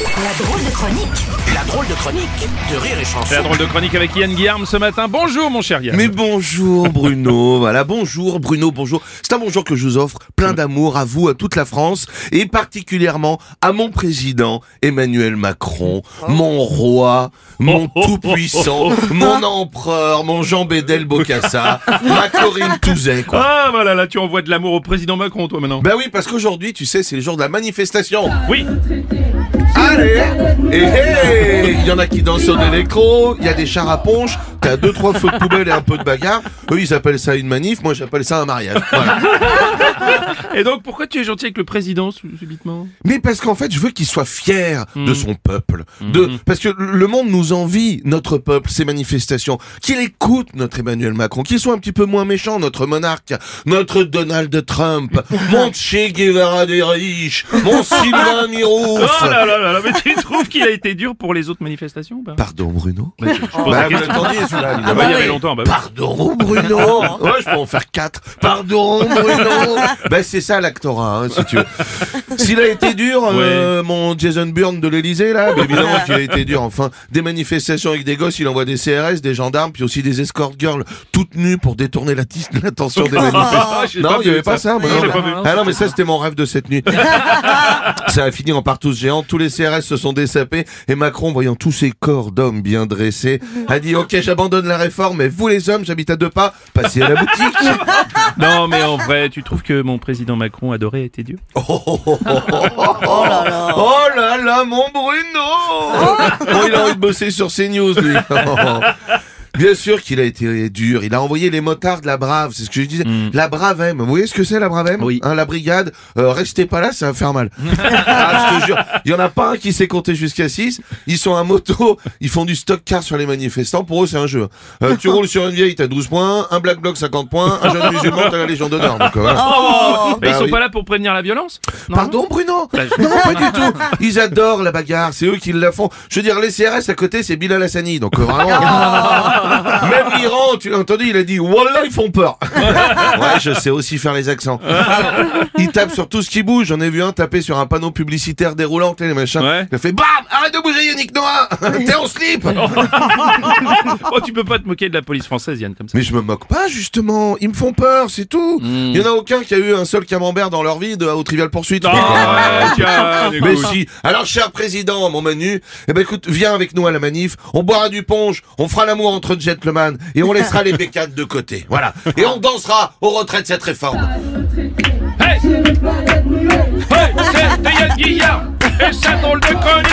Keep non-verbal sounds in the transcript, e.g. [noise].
La drôle de chronique La drôle de chronique de Rire et Chanson. C'est la drôle de chronique avec Yann Guillaume ce matin. Bonjour mon cher Yann. Mais bonjour Bruno, [laughs] voilà, bonjour Bruno, bonjour. C'est un bonjour que je vous offre, plein d'amour à vous, à toute la France, et particulièrement à mon président Emmanuel Macron, mon roi, mon tout-puissant, mon [laughs] empereur, mon Jean Bédel Bocassa, [laughs] ma Corinne Touzet, quoi. Ah voilà, là tu envoies de l'amour au président Macron toi maintenant. Ben oui, parce qu'aujourd'hui, tu sais, c'est le jour de la manifestation. Oui, Allez. Et Il y en a qui dansent sur l'électro, il y a des chars à ponche, t'as deux trois feux de poubelle et un peu de bagarre. Eux ils appellent ça une manif, moi j'appelle ça un mariage. Voilà. [laughs] et donc pourquoi tu es gentil avec le président subitement? Mais parce qu'en fait je veux qu'il soit fier Hmm. de son peuple, de parce que le monde nous envie notre peuple, ses manifestations, qu'il écoute notre Emmanuel Macron, qu'il soit un petit peu moins méchant notre monarque, notre Donald Trump, [laughs] mon Che Guevara des riches, mon Sylvain [laughs] Mirouf. Oh là là là mais tu trouves qu'il a été dur pour les autres manifestations ou pas? Pardon Bruno? Ouais, je- je pose Bah, la question. Celui-là, Ah bah, il y avait longtemps, bah oui. Pardon Bruno [laughs] Ouais, je peux en faire quatre. Pardon Bruno [laughs] Ben c'est ça l'actorat, hein, si tu veux. S'il a été dur, euh, mon Jason Bourne de l'Elysée, là, ben, [laughs] évidemment qu'il a été dur. Enfin, des manifestations avec des gosses, il envoie des CRS, des gendarmes, puis aussi des escort girls toutes nues pour détourner l'attention des manifestants. Ah, j'ai non, il n'y avait pas ça. Ah non, mais ça c'était mon rêve de cette nuit. ça a fini en partouze géante. Tous les CRS se sont dessapés et Macron, voyant tous ces corps d'hommes bien dressés, a dit OK, j'abandonne la réforme, mais vous les hommes, j'habite à deux pas, passez à la boutique. Non mais en vrai, tu trouves que mon président Macron adoré a été dur Oh, oh, oh, oh, oh, oh. Oh là là, mon Bruno Oh, il a envie de bosser sur CNews, lui. Bien sûr qu'il a été dur. Il a envoyé les motards de la Brave. C'est ce que je disais. La Brave M. Vous voyez ce que c'est, la Brave M Oui. Hein, La brigade. Euh, restez pas là, ça va faire mal. [laughs] ah, je te jure. Il y en a pas un qui sait compter jusqu'à 6. Ils sont à moto. Ils font du stock car sur les manifestants. Pour eux, c'est un jeu. Euh, tu [laughs] roules sur une vieille, t'as 12 points. Un black bloc, 50 points. Un jeune musulman, t'as la Légion d'honneur. Donc, voilà. Mais Bah ils sont oui. pas là pour prévenir la violence? Non Pardon Bruno? Bah, je- Non pas du tout Ils adorent la bagarre, c'est eux qui la font. Je veux dire, les CRS à côté c'est Bilal Hassani, donc euh, vraiment... [laughs] [laughs] Même l'Iran, tu l'as entendu, il a dit « Wallah, ils font peur [laughs] !» Ouais, je sais aussi faire les accents. [laughs] Ils tapent sur tout ce qui bouge, j'en ai vu un taper sur un panneau publicitaire déroulant, tu sais, les machins. Ouais. Il a fait « Bam Arrête de bouger Yannick Noah T'es en slip !» Oh tu peux pas te moquer de la police française Yann comme ça. Mais je me moque pas, justement. Ils me font peur, c'est tout. Il y en a aucun qui a eu un seul camembert dans leur vie de, au Trivial Poursuite. Ah, ouais, tiens, Mais si. Alors, cher président, mon Manu, eh ben écoute, viens avec nous à la manif. On boira du punch, on fera l'amour entre de gentleman et on laissera les bécanes de côté. Voilà. Et on dansera au retrait de cette réforme. Hey hey, c'est Guillard et sa drôle de chronique